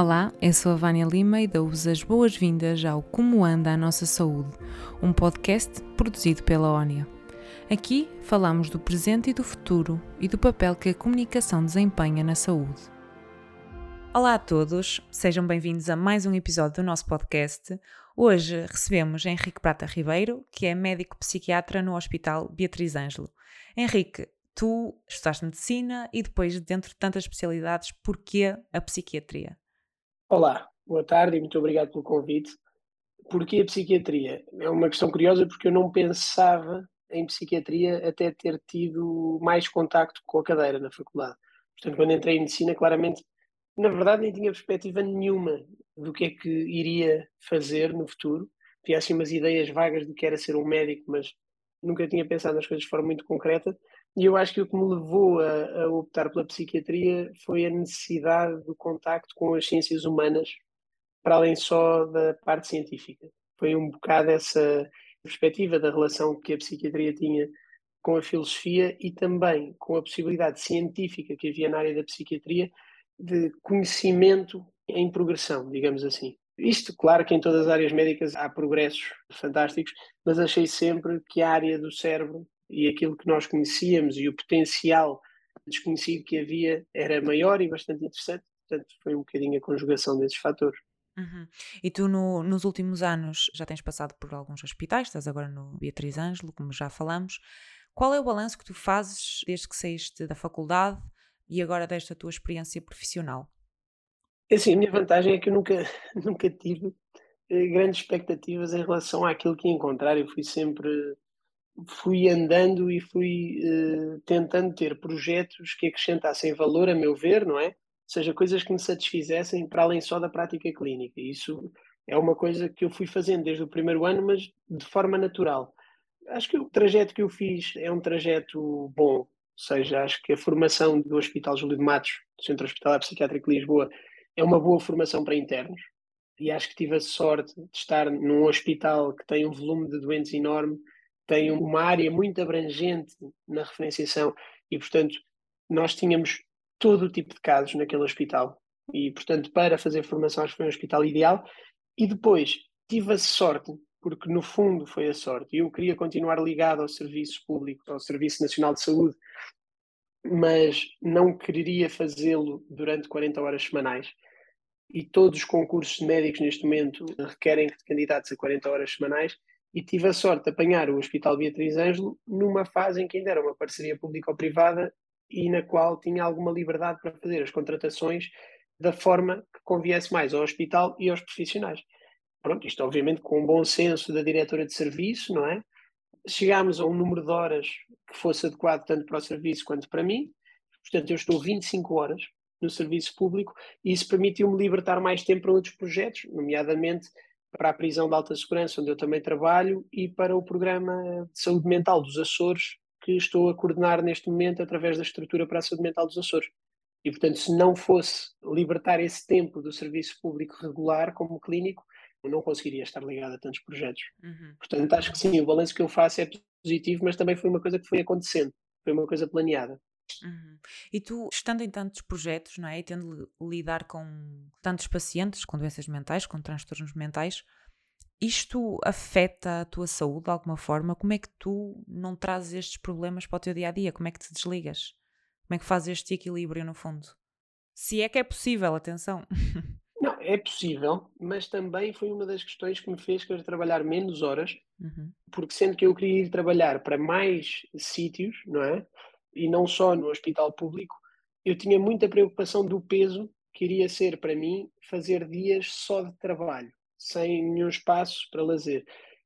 Olá, eu sou a Vânia Lima e dou-vos as boas-vindas ao Como Anda a Nossa Saúde, um podcast produzido pela ONIA. Aqui falamos do presente e do futuro e do papel que a comunicação desempenha na saúde. Olá a todos, sejam bem-vindos a mais um episódio do nosso podcast. Hoje recebemos Henrique Prata Ribeiro, que é médico psiquiatra no Hospital Beatriz Ângelo. Henrique, tu estudaste medicina e depois, dentro de tantas especialidades, porquê a psiquiatria? Olá, boa tarde e muito obrigado pelo convite. Porquê a psiquiatria? É uma questão curiosa porque eu não pensava em psiquiatria até ter tido mais contacto com a cadeira na faculdade. Portanto, quando entrei em medicina, claramente, na verdade, nem tinha perspectiva nenhuma do que é que iria fazer no futuro. Tinha assim umas ideias vagas do que era ser um médico, mas nunca tinha pensado nas coisas de forma muito concreta. E eu acho que o que me levou a, a, optar pela psiquiatria foi a necessidade do contacto com as ciências humanas, para além só da parte científica. Foi um bocado essa perspectiva da relação que a psiquiatria tinha com a filosofia e também com a possibilidade científica que havia na área da psiquiatria de conhecimento em progressão, digamos assim. Isto, claro que em todas as áreas médicas há progressos fantásticos, mas achei sempre que a área do cérebro e aquilo que nós conhecíamos e o potencial desconhecido que havia era maior e bastante interessante. Portanto, foi um bocadinho a conjugação desses fatores. Uhum. E tu, no, nos últimos anos, já tens passado por alguns hospitais, estás agora no Beatriz Ângelo, como já falamos. Qual é o balanço que tu fazes desde que saíste da faculdade e agora desta tua experiência profissional? É assim, a minha vantagem é que eu nunca, nunca tive eh, grandes expectativas em relação àquilo que ia encontrar. Eu fui sempre fui andando e fui uh, tentando ter projetos que acrescentassem valor, a meu ver, não é? Ou seja, coisas que me satisfizessem para além só da prática clínica. Isso é uma coisa que eu fui fazendo desde o primeiro ano, mas de forma natural. Acho que o trajeto que eu fiz é um trajeto bom, ou seja, acho que a formação do Hospital Júlio de Matos, Centro Hospitalar Psiquiátrico de Lisboa, é uma boa formação para internos. E acho que tive a sorte de estar num hospital que tem um volume de doentes enorme tem uma área muito abrangente na referenciação e, portanto, nós tínhamos todo o tipo de casos naquele hospital. E, portanto, para fazer formação, acho que foi um hospital ideal. E depois tive a sorte, porque no fundo foi a sorte, eu queria continuar ligado ao serviço público, ao Serviço Nacional de Saúde, mas não quereria fazê-lo durante 40 horas semanais. E todos os concursos médicos neste momento requerem candidatos a 40 horas semanais e tive a sorte de apanhar o Hospital Beatriz Ângelo numa fase em que ainda era uma parceria público-privada e na qual tinha alguma liberdade para fazer as contratações da forma que conviesse mais ao hospital e aos profissionais. Pronto, isto obviamente com um bom senso da diretora de serviço, não é? Chegámos a um número de horas que fosse adequado tanto para o serviço quanto para mim. Portanto, eu estou 25 horas no serviço público e isso permitiu-me libertar mais tempo para outros projetos, nomeadamente para a prisão de alta segurança, onde eu também trabalho, e para o programa de saúde mental dos Açores, que estou a coordenar neste momento através da estrutura para a saúde mental dos Açores. E, portanto, se não fosse libertar esse tempo do serviço público regular como clínico, eu não conseguiria estar ligado a tantos projetos. Uhum. Portanto, acho que sim, o balanço que eu faço é positivo, mas também foi uma coisa que foi acontecendo, foi uma coisa planeada. Uhum. E tu, estando em tantos projetos, não é? E tendo de lidar com tantos pacientes com doenças mentais, com transtornos mentais, isto afeta a tua saúde de alguma forma? Como é que tu não trazes estes problemas para o teu dia a dia? Como é que te desligas? Como é que fazes este equilíbrio no fundo? Se é que é possível, atenção. Não, é possível, mas também foi uma das questões que me fez querer trabalhar menos horas, uhum. porque sendo que eu queria ir trabalhar para mais sítios, não é? E não só no hospital público, eu tinha muita preocupação do peso que iria ser para mim fazer dias só de trabalho, sem nenhum espaço para lazer.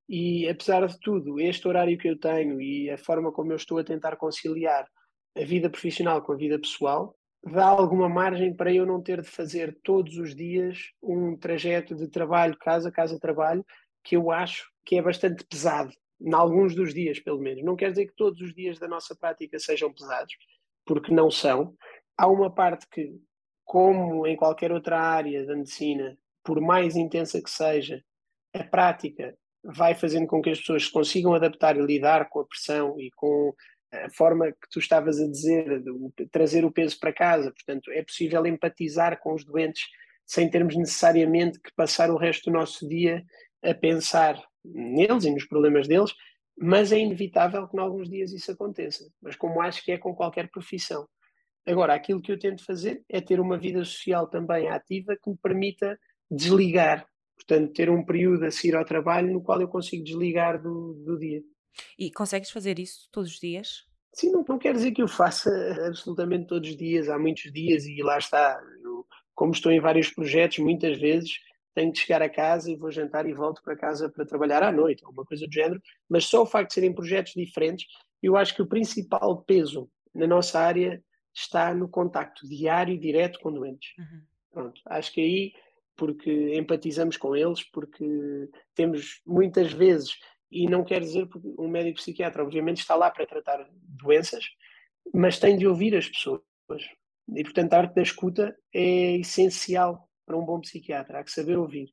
E apesar de tudo, este horário que eu tenho e a forma como eu estou a tentar conciliar a vida profissional com a vida pessoal, dá alguma margem para eu não ter de fazer todos os dias um trajeto de trabalho, casa, casa, trabalho, que eu acho que é bastante pesado em alguns dos dias, pelo menos. Não quer dizer que todos os dias da nossa prática sejam pesados, porque não são. Há uma parte que, como em qualquer outra área da medicina, por mais intensa que seja, a prática vai fazendo com que as pessoas consigam adaptar e lidar com a pressão e com a forma que tu estavas a dizer, de trazer o peso para casa. Portanto, é possível empatizar com os doentes sem termos necessariamente que passar o resto do nosso dia a pensar neles e nos problemas deles, mas é inevitável que em alguns dias isso aconteça. Mas como acho que é com qualquer profissão. Agora, aquilo que eu tento fazer é ter uma vida social também ativa que me permita desligar. Portanto, ter um período a seguir ao trabalho no qual eu consigo desligar do, do dia. E consegues fazer isso todos os dias? Sim, não, não quer dizer que eu faça absolutamente todos os dias, há muitos dias e lá está. Eu, como estou em vários projetos, muitas vezes tenho de chegar a casa e vou jantar e volto para casa para trabalhar à noite, alguma coisa do género, mas só o facto de serem projetos diferentes, eu acho que o principal peso na nossa área está no contacto diário e direto com doentes. Uhum. Pronto, acho que aí, porque empatizamos com eles, porque temos muitas vezes e não quer dizer que um médico psiquiatra, obviamente, está lá para tratar doenças, mas tem de ouvir as pessoas. E, portanto, a arte da escuta é essencial para um bom psiquiatra, há que saber ouvir.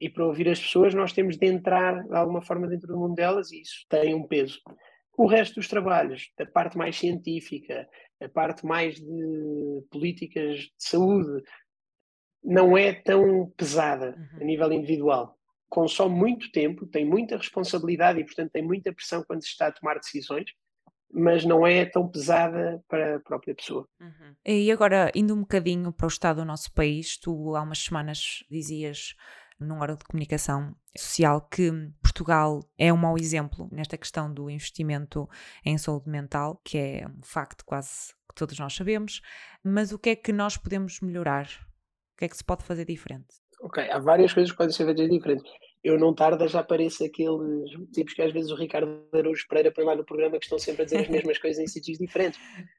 E para ouvir as pessoas, nós temos de entrar de alguma forma dentro do mundo delas e isso tem um peso. O resto dos trabalhos, a parte mais científica, a parte mais de políticas de saúde, não é tão pesada uhum. a nível individual consome muito tempo, tem muita responsabilidade e, portanto, tem muita pressão quando se está a tomar decisões, mas não é tão pesada para a própria pessoa. Uhum. E agora, indo um bocadinho para o estado do nosso país, tu há umas semanas dizias num órgão de comunicação social que Portugal é um mau exemplo nesta questão do investimento em saúde mental, que é um facto quase que todos nós sabemos, mas o que é que nós podemos melhorar? O que é que se pode fazer diferente? Ok, há várias coisas que podem ser feitas diferentes. Eu não tarda, já apareço aqueles tipos que às vezes o Ricardo Araújo Pereira põe lá no programa que estão sempre a dizer as mesmas coisas em sítios diferentes.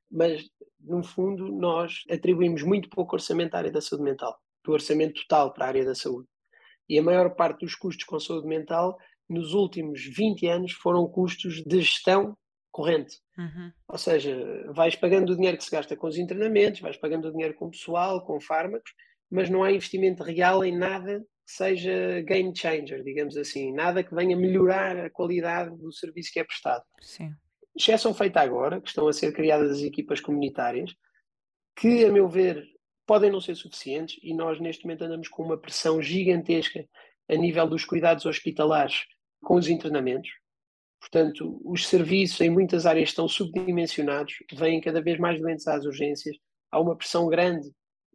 Mas, no fundo, nós atribuímos muito pouco orçamento à área da saúde mental, do orçamento total para a área da saúde. E a maior parte dos custos com saúde mental, nos últimos 20 anos, foram custos de gestão corrente. Uhum. Ou seja, vais pagando o dinheiro que se gasta com os internamentos, vais pagando o dinheiro com o pessoal, com fármacos, mas não há investimento real em nada que seja game changer, digamos assim, nada que venha melhorar a qualidade do serviço que é prestado. Sim. Exceção feita agora, que estão a ser criadas as equipas comunitárias, que, a meu ver, podem não ser suficientes e nós neste momento andamos com uma pressão gigantesca a nível dos cuidados hospitalares com os internamentos. Portanto, os serviços em muitas áreas estão subdimensionados, vêm cada vez mais doentes às urgências, há uma pressão grande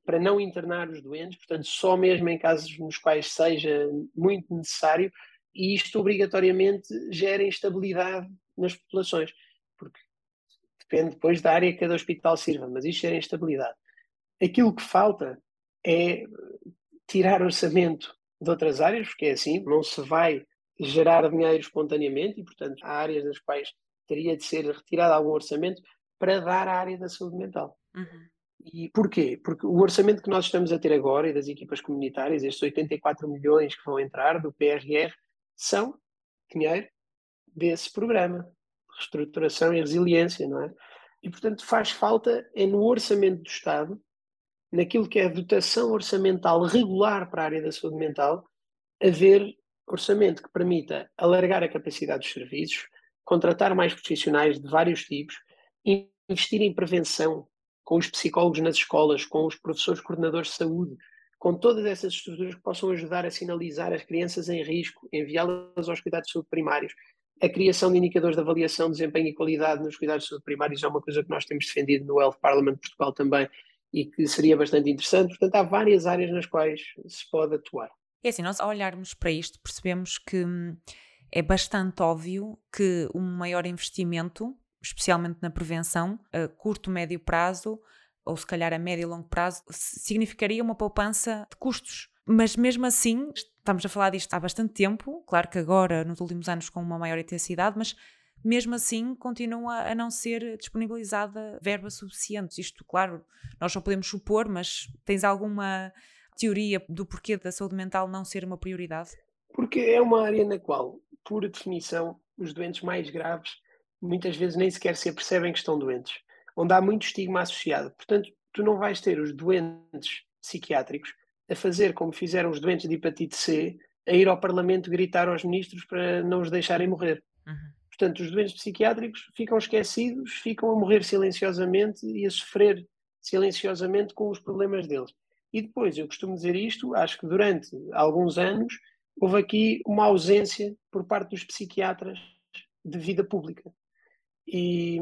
para não internar os doentes, portanto, só mesmo em casos nos quais seja muito necessário, e isto obrigatoriamente gera instabilidade nas populações, porque depende depois da área que cada hospital sirva, mas isto gera instabilidade. Aquilo que falta é tirar orçamento de outras áreas, porque é assim, não se vai gerar dinheiro espontaneamente e, portanto, há áreas das quais teria de ser retirado algum orçamento para dar à área da saúde mental. Uhum. E porquê? Porque o orçamento que nós estamos a ter agora e das equipas comunitárias, estes 84 milhões que vão entrar do PRR, são dinheiro desse programa, reestruturação e resiliência, não é? E, portanto, faz falta é no orçamento do Estado, naquilo que é a dotação orçamental regular para a área da saúde mental, haver orçamento que permita alargar a capacidade dos serviços, contratar mais profissionais de vários tipos, investir em prevenção, com os psicólogos nas escolas, com os professores coordenadores de saúde, com todas essas estruturas que possam ajudar a sinalizar as crianças em risco, enviá-las aos cuidados de saúde primários. A criação de indicadores de avaliação, desempenho e qualidade nos cuidados de saúde primários é uma coisa que nós temos defendido no Health Parliament de Portugal também e que seria bastante interessante. Portanto, há várias áreas nas quais se pode atuar. É assim, nós ao olharmos para isto percebemos que hum, é bastante óbvio que um maior investimento especialmente na prevenção, a curto, médio prazo, ou se calhar a médio e longo prazo, significaria uma poupança de custos. Mas mesmo assim, estamos a falar disto há bastante tempo, claro que agora, nos últimos anos, com uma maior intensidade, mas mesmo assim continua a não ser disponibilizada verba suficiente. Isto, claro, nós só podemos supor, mas tens alguma teoria do porquê da saúde mental não ser uma prioridade? Porque é uma área na qual, por definição, os doentes mais graves muitas vezes nem sequer se apercebem que estão doentes, onde há muito estigma associado. Portanto, tu não vais ter os doentes psiquiátricos a fazer como fizeram os doentes de hepatite C, a ir ao Parlamento gritar aos ministros para não os deixarem morrer. Uhum. Portanto, os doentes psiquiátricos ficam esquecidos, ficam a morrer silenciosamente e a sofrer silenciosamente com os problemas deles. E depois, eu costumo dizer isto, acho que durante alguns anos houve aqui uma ausência por parte dos psiquiatras de vida pública. E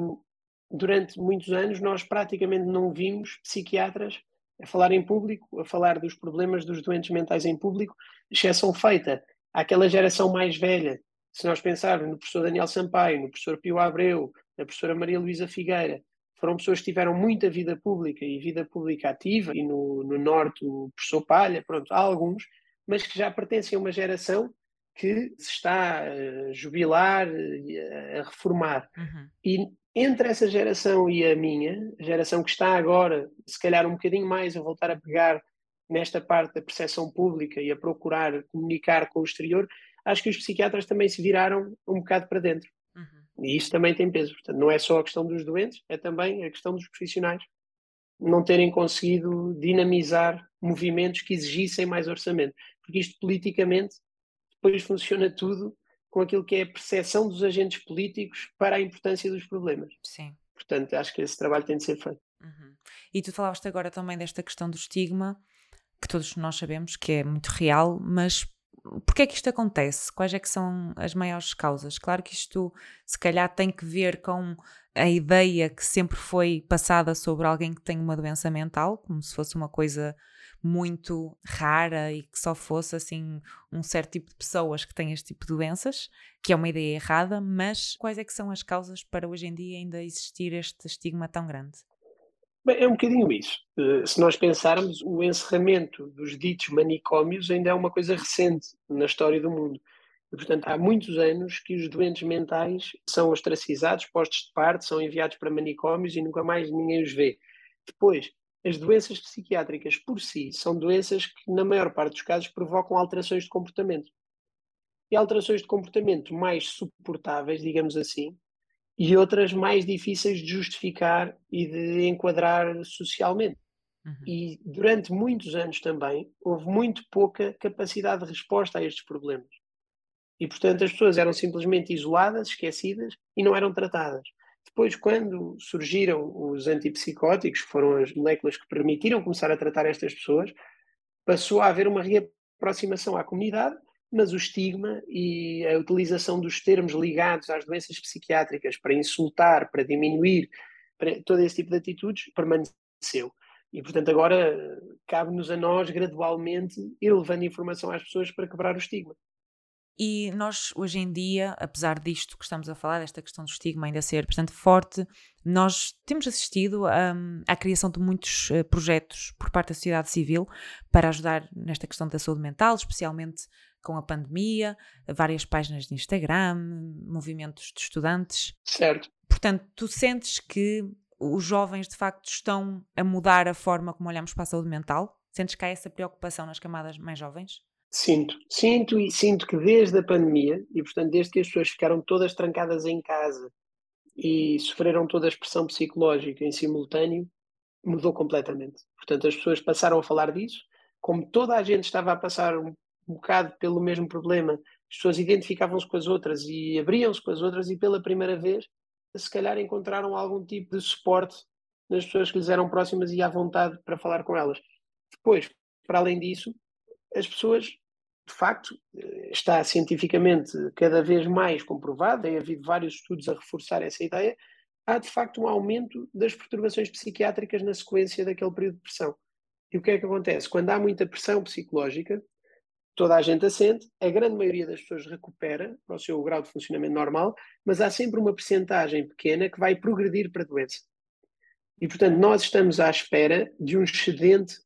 durante muitos anos nós praticamente não vimos psiquiatras a falar em público, a falar dos problemas dos doentes mentais em público, exceção feita àquela geração mais velha. Se nós pensarmos no professor Daniel Sampaio, no professor Pio Abreu, na professora Maria Luísa Figueira, foram pessoas que tiveram muita vida pública e vida pública ativa, e no, no Norte o professor Palha, pronto, há alguns, mas que já pertencem a uma geração que se está a jubilar, a reformar. Uhum. E entre essa geração e a minha, a geração que está agora, se calhar um bocadinho mais a voltar a pegar nesta parte da percepção pública e a procurar comunicar com o exterior, acho que os psiquiatras também se viraram um bocado para dentro. Uhum. E isso também tem peso. Portanto, não é só a questão dos doentes, é também a questão dos profissionais não terem conseguido dinamizar movimentos que exigissem mais orçamento. Porque isto politicamente depois funciona tudo com aquilo que é a percepção dos agentes políticos para a importância dos problemas. Sim. Portanto, acho que esse trabalho tem de ser feito. Uhum. E tu falaste agora também desta questão do estigma, que todos nós sabemos que é muito real, mas porquê é que isto acontece? Quais é que são as maiores causas? Claro que isto se calhar tem que ver com a ideia que sempre foi passada sobre alguém que tem uma doença mental, como se fosse uma coisa muito rara e que só fosse assim um certo tipo de pessoas que têm este tipo de doenças, que é uma ideia errada, mas quais é que são as causas para hoje em dia ainda existir este estigma tão grande? Bem, é um bocadinho isso. Eh, se nós pensarmos, o encerramento dos ditos manicômios ainda é uma coisa recente na história do mundo. E, portanto, há muitos anos que os doentes mentais são ostracizados, postos de parte, são enviados para manicômios e nunca mais ninguém os vê. Depois, as doenças psiquiátricas por si são doenças que, na maior parte dos casos, provocam alterações de comportamento. E alterações de comportamento mais suportáveis, digamos assim, e outras mais difíceis de justificar e de enquadrar socialmente. Uhum. E durante muitos anos também houve muito pouca capacidade de resposta a estes problemas. E, portanto, as pessoas eram simplesmente isoladas, esquecidas e não eram tratadas. Depois, quando surgiram os antipsicóticos, que foram as moléculas que permitiram começar a tratar estas pessoas, passou a haver uma reaproximação à comunidade, mas o estigma e a utilização dos termos ligados às doenças psiquiátricas para insultar, para diminuir, para todo esse tipo de atitudes, permaneceu. E, portanto, agora cabe-nos a nós, gradualmente, ir levando informação às pessoas para quebrar o estigma. E nós, hoje em dia, apesar disto que estamos a falar, desta questão do estigma ainda ser bastante forte, nós temos assistido um, à criação de muitos uh, projetos por parte da sociedade civil para ajudar nesta questão da saúde mental, especialmente com a pandemia, várias páginas de Instagram, movimentos de estudantes. Certo. Portanto, tu sentes que os jovens de facto estão a mudar a forma como olhamos para a saúde mental? Sentes que há essa preocupação nas camadas mais jovens? Sinto, sinto e sinto que desde a pandemia, e portanto desde que as pessoas ficaram todas trancadas em casa e sofreram toda a expressão psicológica em simultâneo, mudou completamente. Portanto, as pessoas passaram a falar disso, como toda a gente estava a passar um, um bocado pelo mesmo problema, as pessoas identificavam-se com as outras e abriam-se com as outras e pela primeira vez, se calhar encontraram algum tipo de suporte nas pessoas que lhes eram próximas e à vontade para falar com elas. Depois, para além disso, as pessoas, de facto, está cientificamente cada vez mais comprovado, tem havido vários estudos a reforçar essa ideia, há de facto um aumento das perturbações psiquiátricas na sequência daquele período de pressão. E o que é que acontece? Quando há muita pressão psicológica, toda a gente assente, a grande maioria das pessoas recupera para o seu grau de funcionamento normal, mas há sempre uma percentagem pequena que vai progredir para a doença. E, portanto, nós estamos à espera de um excedente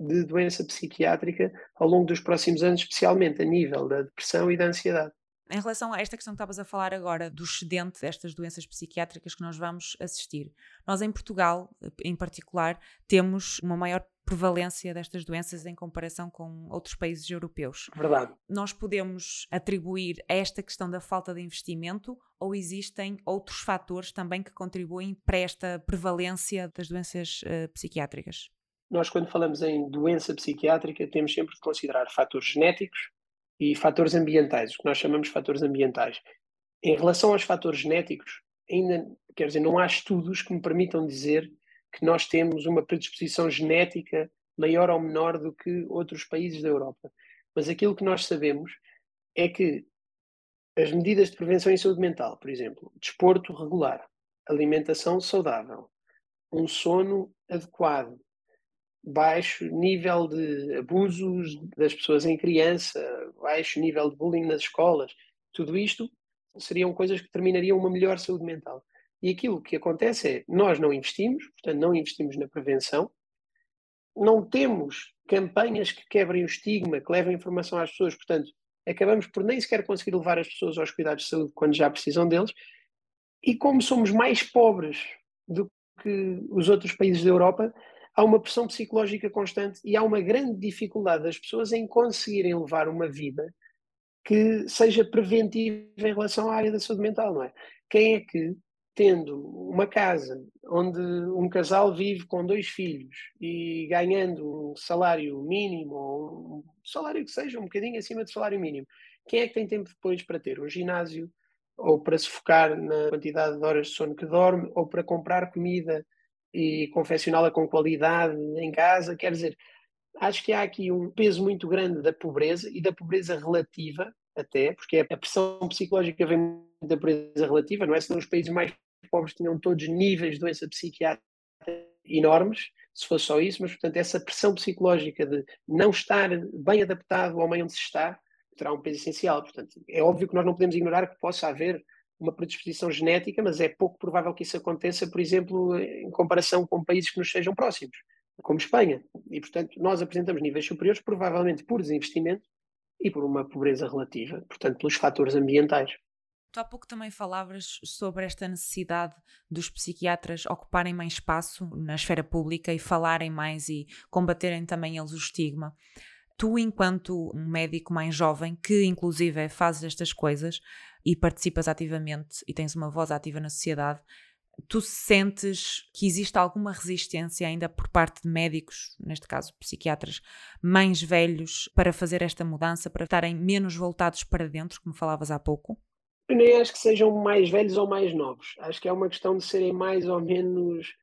de doença psiquiátrica ao longo dos próximos anos, especialmente a nível da depressão e da ansiedade. Em relação a esta questão que estavas a falar agora, do excedente destas doenças psiquiátricas que nós vamos assistir, nós em Portugal, em particular, temos uma maior prevalência destas doenças em comparação com outros países europeus. Verdade. Nós podemos atribuir a esta questão da falta de investimento ou existem outros fatores também que contribuem para esta prevalência das doenças uh, psiquiátricas? Nós, quando falamos em doença psiquiátrica, temos sempre de considerar fatores genéticos e fatores ambientais, o que nós chamamos de fatores ambientais. Em relação aos fatores genéticos, ainda, quer dizer, não há estudos que me permitam dizer que nós temos uma predisposição genética maior ou menor do que outros países da Europa. Mas aquilo que nós sabemos é que as medidas de prevenção em saúde mental, por exemplo, desporto regular, alimentação saudável, um sono adequado, baixo nível de abusos das pessoas em criança, baixo nível de bullying nas escolas, tudo isto seriam coisas que determinariam uma melhor saúde mental. E aquilo que acontece é, nós não investimos, portanto não investimos na prevenção, não temos campanhas que quebrem o estigma, que levem informação às pessoas, portanto acabamos por nem sequer conseguir levar as pessoas aos cuidados de saúde quando já precisam deles, e como somos mais pobres do que os outros países da Europa, há uma pressão psicológica constante e há uma grande dificuldade das pessoas em conseguirem levar uma vida que seja preventiva em relação à área da saúde mental, não é? Quem é que, tendo uma casa onde um casal vive com dois filhos e ganhando um salário mínimo, ou um salário que seja um bocadinho acima do salário mínimo, quem é que tem tempo depois para ter um ginásio, ou para se focar na quantidade de horas de sono que dorme, ou para comprar comida e confeccioná-la com qualidade em casa. Quer dizer, acho que há aqui um peso muito grande da pobreza e da pobreza relativa, até, porque a pressão psicológica vem da pobreza relativa, não é? Senão os países mais pobres tinham todos níveis de doença psiquiátrica enormes, se fosse só isso, mas portanto essa pressão psicológica de não estar bem adaptado ao meio onde se está terá um peso essencial. Portanto, é óbvio que nós não podemos ignorar que possa haver uma predisposição genética, mas é pouco provável que isso aconteça, por exemplo, em comparação com países que nos sejam próximos, como Espanha. E, portanto, nós apresentamos níveis superiores, provavelmente por desinvestimento e por uma pobreza relativa, portanto, pelos fatores ambientais. Tu há pouco também falavas sobre esta necessidade dos psiquiatras ocuparem mais espaço na esfera pública e falarem mais e combaterem também eles o estigma. Tu, enquanto um médico mais jovem, que inclusive fazes estas coisas, e participas ativamente e tens uma voz ativa na sociedade, tu sentes que existe alguma resistência ainda por parte de médicos, neste caso psiquiatras, mais velhos, para fazer esta mudança, para estarem menos voltados para dentro, como falavas há pouco? Eu nem acho que sejam mais velhos ou mais novos. Acho que é uma questão de serem mais ou menos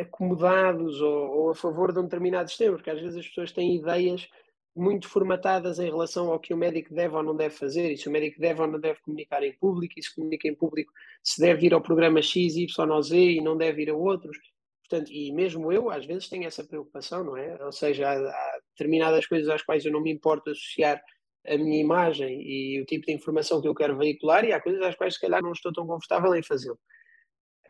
acomodados ou, ou a favor de um determinado sistema, porque às vezes as pessoas têm ideias muito formatadas em relação ao que o médico deve ou não deve fazer, e se o médico deve ou não deve comunicar em público, e se comunica em público se deve ir ao programa X, Y ou Z e não deve ir a outros. Portanto, e mesmo eu, às vezes, tenho essa preocupação, não é? Ou seja, há, há determinadas coisas às quais eu não me importo associar a minha imagem e o tipo de informação que eu quero veicular, e há coisas às quais, se calhar, não estou tão confortável em fazê-lo.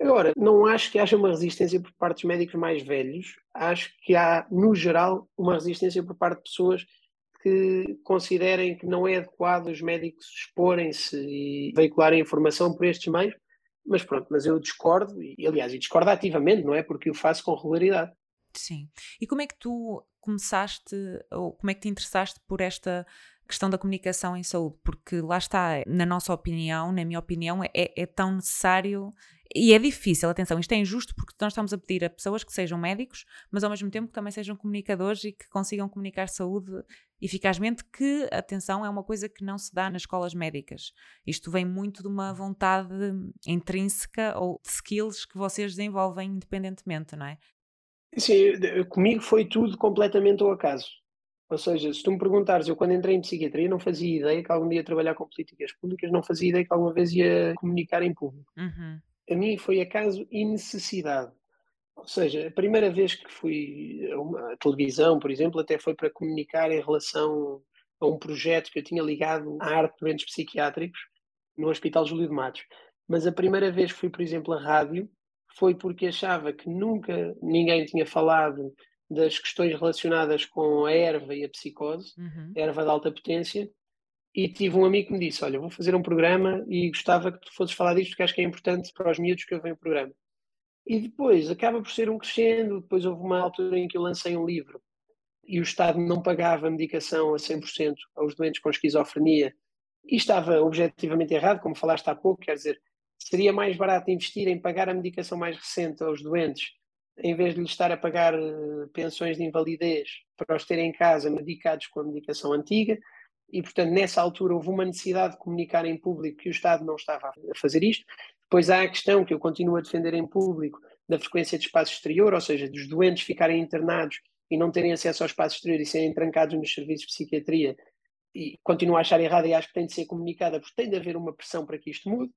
Agora, não acho que haja uma resistência por parte dos médicos mais velhos, acho que há, no geral, uma resistência por parte de pessoas que considerem que não é adequado os médicos exporem-se e veicularem informação por estes meios, mas pronto, mas eu discordo, e aliás, e discordo ativamente, não é? Porque o faço com regularidade. Sim. E como é que tu começaste, ou como é que te interessaste por esta questão da comunicação em saúde? Porque lá está, na nossa opinião, na minha opinião, é, é tão necessário e é difícil, atenção, isto é injusto porque nós estamos a pedir a pessoas que sejam médicos, mas ao mesmo tempo que também sejam comunicadores e que consigam comunicar saúde eficazmente, que, atenção, é uma coisa que não se dá nas escolas médicas. Isto vem muito de uma vontade intrínseca ou de skills que vocês desenvolvem independentemente, não é? Sim, comigo foi tudo completamente ao acaso. Ou seja, se tu me perguntares, eu quando entrei em psiquiatria não fazia ideia que algum dia ia trabalhar com políticas públicas, não fazia ideia que alguma vez ia comunicar em público. Uhum a mim foi acaso e necessidade. Ou seja, a primeira vez que fui a uma televisão, por exemplo, até foi para comunicar em relação a um projeto que eu tinha ligado à arte de doentes psiquiátricos no Hospital Júlio de Matos. Mas a primeira vez que fui, por exemplo, à rádio foi porque achava que nunca ninguém tinha falado das questões relacionadas com a erva e a psicose, uhum. erva de alta potência, e tive um amigo que me disse: Olha, vou fazer um programa e gostava que tu fosses falar disto porque acho que é importante para os miúdos que eu venho o programa. E depois acaba por ser um crescendo. Depois houve uma altura em que eu lancei um livro e o Estado não pagava medicação a 100% aos doentes com esquizofrenia e estava objetivamente errado, como falaste há pouco, quer dizer, seria mais barato investir em pagar a medicação mais recente aos doentes em vez de lhes estar a pagar uh, pensões de invalidez para os terem em casa medicados com a medicação antiga e, portanto, nessa altura houve uma necessidade de comunicar em público que o Estado não estava a fazer isto. Depois há a questão que eu continuo a defender em público da frequência de espaço exterior, ou seja, dos doentes ficarem internados e não terem acesso ao espaço exterior e serem trancados nos serviços de psiquiatria, e continuo a achar errado e acho que tem de ser comunicada, porque tem de haver uma pressão para que isto mude,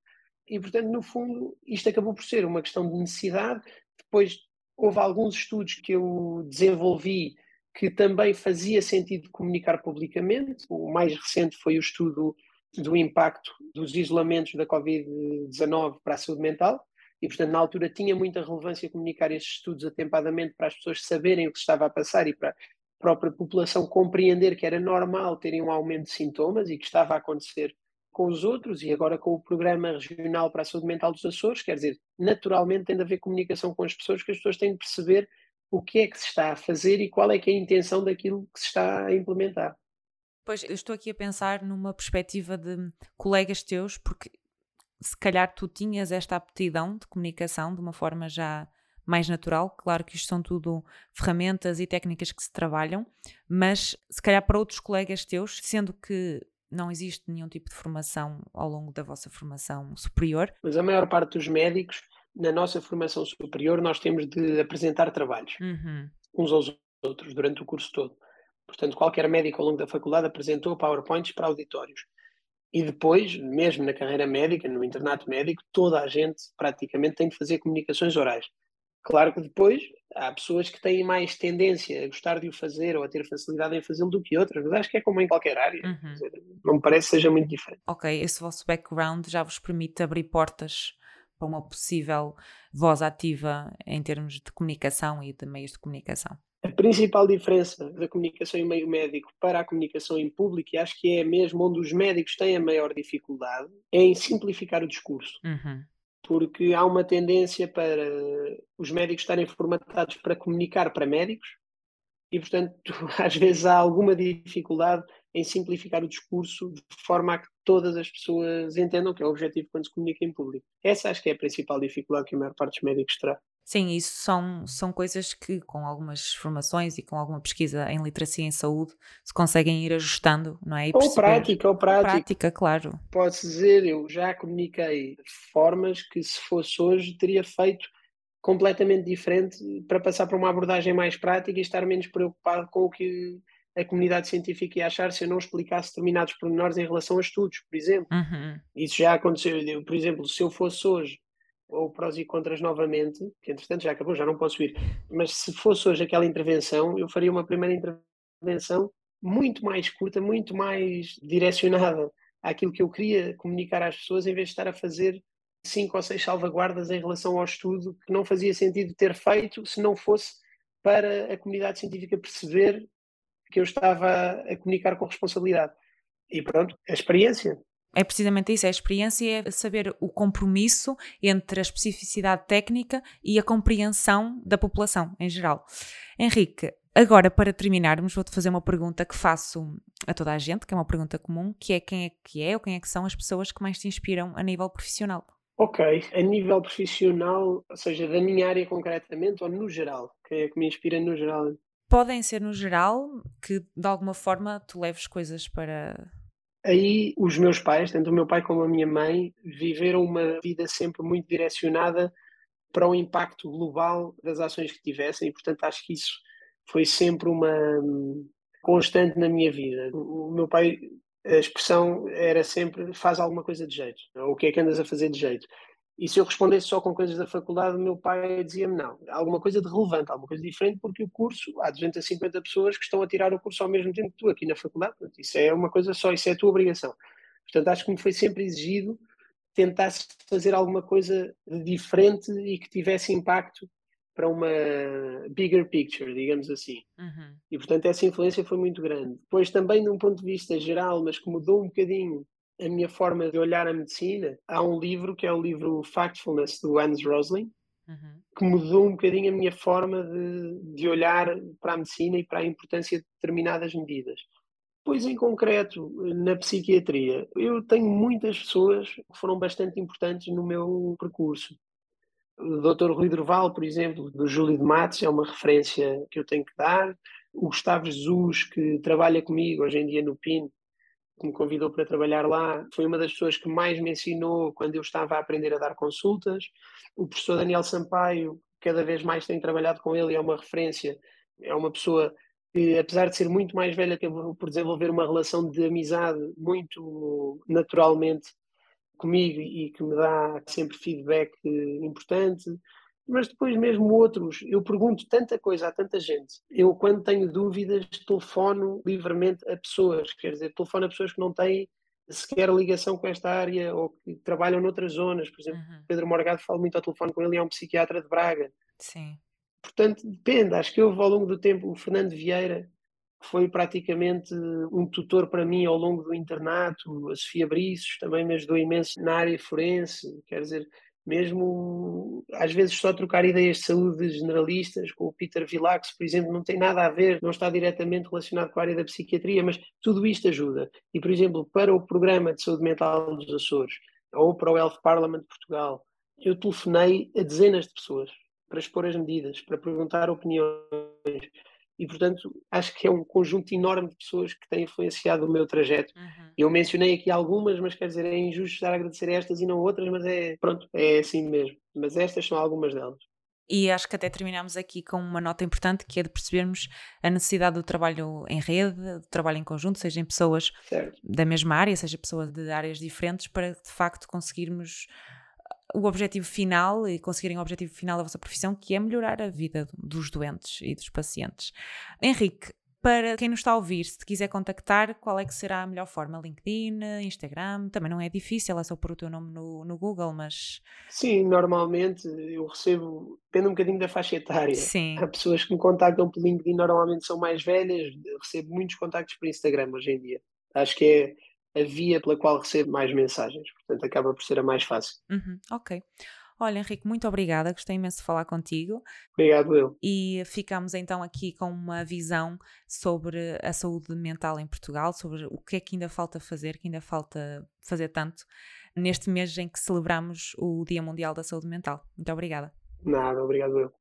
e portanto, no fundo, isto acabou por ser uma questão de necessidade. Depois houve alguns estudos que eu desenvolvi que também fazia sentido comunicar publicamente. O mais recente foi o estudo do impacto dos isolamentos da Covid-19 para a saúde mental. E, portanto, na altura tinha muita relevância comunicar esses estudos atempadamente para as pessoas saberem o que estava a passar e para a própria população compreender que era normal terem um aumento de sintomas e que estava a acontecer com os outros e agora com o Programa Regional para a Saúde Mental dos Açores, quer dizer, naturalmente tem de haver comunicação com as pessoas, que as pessoas têm de perceber o que é que se está a fazer e qual é que é a intenção daquilo que se está a implementar. Pois, eu estou aqui a pensar numa perspectiva de colegas teus, porque se calhar tu tinhas esta aptidão de comunicação de uma forma já mais natural. Claro que isto são tudo ferramentas e técnicas que se trabalham, mas se calhar para outros colegas teus, sendo que não existe nenhum tipo de formação ao longo da vossa formação superior. Mas a maior parte dos médicos, na nossa formação superior, nós temos de apresentar trabalhos uhum. uns aos outros durante o curso todo. Portanto, qualquer médico ao longo da faculdade apresentou PowerPoints para auditórios. E depois, mesmo na carreira médica, no internato médico, toda a gente praticamente tem de fazer comunicações orais. Claro que depois há pessoas que têm mais tendência a gostar de o fazer ou a ter facilidade em fazê-lo do que outras, mas acho que é como em qualquer área. Uhum. Dizer, não me parece que seja muito diferente. Ok, esse vosso background já vos permite abrir portas para uma possível voz ativa em termos de comunicação e de meios de comunicação. A principal diferença da comunicação em meio médico para a comunicação em público, e acho que é mesmo onde os médicos têm a maior dificuldade, é em simplificar o discurso. Uhum porque há uma tendência para os médicos estarem formatados para comunicar para médicos e, portanto, às vezes há alguma dificuldade em simplificar o discurso de forma a que todas as pessoas entendam que é o objetivo quando se comunica em público. Essa acho que é a principal dificuldade que a maior parte dos médicos terá. Sim, isso são, são coisas que, com algumas formações e com alguma pesquisa em literacia em saúde, se conseguem ir ajustando, não é? E ou prática, ou prática. Prática, claro. Posso dizer, eu já comuniquei formas que, se fosse hoje, teria feito completamente diferente para passar para uma abordagem mais prática e estar menos preocupado com o que a comunidade científica ia achar se eu não explicasse determinados pormenores em relação a estudos, por exemplo. Uhum. Isso já aconteceu. Eu, por exemplo, se eu fosse hoje ou prós e contras novamente, que entretanto já acabou, já não posso ir, mas se fosse hoje aquela intervenção, eu faria uma primeira intervenção muito mais curta, muito mais direcionada àquilo que eu queria comunicar às pessoas, em vez de estar a fazer cinco ou seis salvaguardas em relação ao estudo que não fazia sentido ter feito se não fosse para a comunidade científica perceber que eu estava a comunicar com responsabilidade. E pronto, a experiência. É precisamente isso, é a experiência, é saber o compromisso entre a especificidade técnica e a compreensão da população em geral. Henrique, agora para terminarmos, vou-te fazer uma pergunta que faço a toda a gente, que é uma pergunta comum, que é quem é que é ou quem é que são as pessoas que mais te inspiram a nível profissional? Ok, a nível profissional, ou seja, da minha área concretamente ou no geral? Quem é que me inspira no geral? Podem ser no geral, que de alguma forma tu leves coisas para Aí os meus pais, tanto o meu pai como a minha mãe, viveram uma vida sempre muito direcionada para o impacto global das ações que tivessem e, portanto, acho que isso foi sempre uma hum, constante na minha vida. O meu pai, a expressão era sempre faz alguma coisa de jeito, o que é que andas a fazer de jeito. E se eu respondesse só com coisas da faculdade, o meu pai dizia-me não, alguma coisa de relevante, alguma coisa diferente, porque o curso, há 250 pessoas que estão a tirar o curso ao mesmo tempo que tu aqui na faculdade, isso é uma coisa só, isso é a tua obrigação. Portanto, acho que me foi sempre exigido tentar fazer alguma coisa de diferente e que tivesse impacto para uma bigger picture, digamos assim. Uhum. E, portanto, essa influência foi muito grande. Depois, também, de um ponto de vista geral, mas que mudou um bocadinho a minha forma de olhar a medicina, há um livro que é o livro Factfulness do Hans Rosling, uhum. que mudou um bocadinho a minha forma de, de olhar para a medicina e para a importância de determinadas medidas. Pois, em concreto, na psiquiatria, eu tenho muitas pessoas que foram bastante importantes no meu percurso. O Dr. Rui Durval, por exemplo, do Júlio de Matos, é uma referência que eu tenho que dar. O Gustavo Jesus, que trabalha comigo hoje em dia no PIN, que me convidou para trabalhar lá, foi uma das pessoas que mais me ensinou quando eu estava a aprender a dar consultas. O professor Daniel Sampaio, cada vez mais tenho trabalhado com ele é uma referência É uma pessoa que, apesar de ser muito mais velha, acabou por desenvolver uma relação de amizade muito naturalmente comigo e que me dá sempre feedback importante. Mas depois, mesmo outros, eu pergunto tanta coisa a tanta gente. Eu, quando tenho dúvidas, telefono livremente a pessoas, quer dizer, telefono a pessoas que não têm sequer ligação com esta área ou que trabalham noutras zonas. Por exemplo, uhum. Pedro Morgado fala muito ao telefone com ele, é um psiquiatra de Braga. Sim. Portanto, depende. Acho que houve ao longo do tempo o Fernando Vieira, que foi praticamente um tutor para mim ao longo do internato, a Sofia Briços também me ajudou imenso na área forense, quer dizer, mesmo às vezes só trocar ideias de saúde generalistas com o Peter Vilax, por exemplo, não tem nada a ver, não está diretamente relacionado com a área da psiquiatria, mas tudo isto ajuda. E, por exemplo, para o programa de saúde mental dos Açores ou para o Health Parliament de Portugal, eu telefonei a dezenas de pessoas para expor as medidas, para perguntar opiniões. E, portanto, acho que é um conjunto enorme de pessoas que têm influenciado o meu trajeto. Uhum. Eu mencionei aqui algumas, mas quer dizer, é injusto estar a agradecer estas e não outras, mas é, pronto, é assim mesmo. Mas estas são algumas delas. E acho que até terminamos aqui com uma nota importante que é de percebermos a necessidade do trabalho em rede, do trabalho em conjunto, seja em pessoas certo. da mesma área, seja pessoas de áreas diferentes, para de facto conseguirmos o objetivo final e conseguirem o objetivo final da vossa profissão, que é melhorar a vida dos doentes e dos pacientes. Henrique, para quem nos está a ouvir, se te quiser contactar, qual é que será a melhor forma? LinkedIn, Instagram? Também não é difícil, é só pôr o teu nome no, no Google, mas... Sim, normalmente eu recebo, depende um bocadinho da faixa etária. Sim. Há pessoas que me contactam por LinkedIn, normalmente são mais velhas, recebo muitos contactos por Instagram hoje em dia. Acho que é a via pela qual recebo mais mensagens, portanto acaba por ser a mais fácil. Uhum, ok. Olha, Henrique, muito obrigada, gostei imenso de falar contigo. Obrigado, eu. E ficamos então aqui com uma visão sobre a saúde mental em Portugal, sobre o que é que ainda falta fazer, que ainda falta fazer tanto neste mês em que celebramos o Dia Mundial da Saúde Mental. Muito obrigada. Nada, obrigado eu.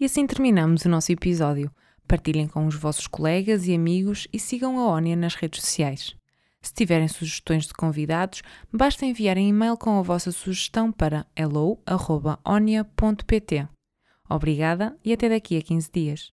E assim terminamos o nosso episódio. Partilhem com os vossos colegas e amigos e sigam a ONIA nas redes sociais. Se tiverem sugestões de convidados, basta enviarem e-mail com a vossa sugestão para hello.onia.pt. Obrigada e até daqui a 15 dias.